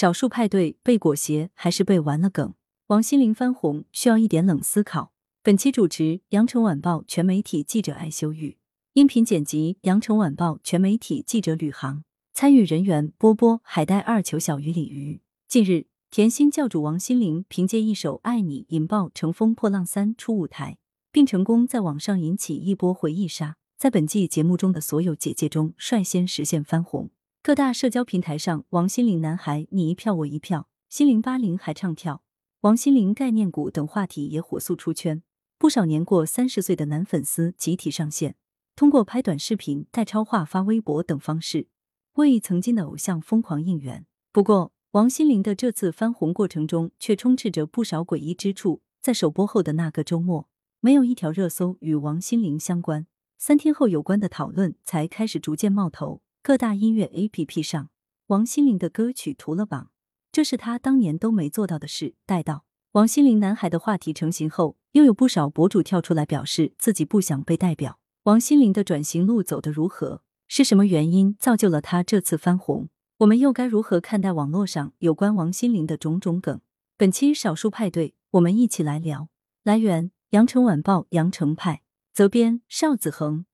少数派对被裹挟还是被玩了梗？王心凌翻红需要一点冷思考。本期主持：羊城晚报全媒体记者艾修玉，音频剪辑：羊城晚报全媒体记者吕航，参与人员：波波、海带、二球、小鱼、鲤鱼。近日，甜心教主王心凌凭借一首《爱你》引爆《乘风破浪三》出舞台，并成功在网上引起一波回忆杀，在本季节目中的所有姐姐中率先实现翻红。各大社交平台上，王心凌男孩你一票我一票，心灵八零还唱跳，王心凌概念股等话题也火速出圈。不少年过三十岁的男粉丝集体上线，通过拍短视频、带超话、发微博等方式，为曾经的偶像疯狂应援。不过，王心凌的这次翻红过程中，却充斥着不少诡异之处。在首播后的那个周末，没有一条热搜与王心凌相关。三天后，有关的讨论才开始逐渐冒头。各大音乐 APP 上，王心凌的歌曲屠了榜，这是他当年都没做到的事。待到王心凌男孩的话题成型后，又有不少博主跳出来表示自己不想被代表。王心凌的转型路走得如何？是什么原因造就了他这次翻红？我们又该如何看待网络上有关王心凌的种种梗？本期少数派对，我们一起来聊。来源：羊城晚报羊城派，责编：邵子恒。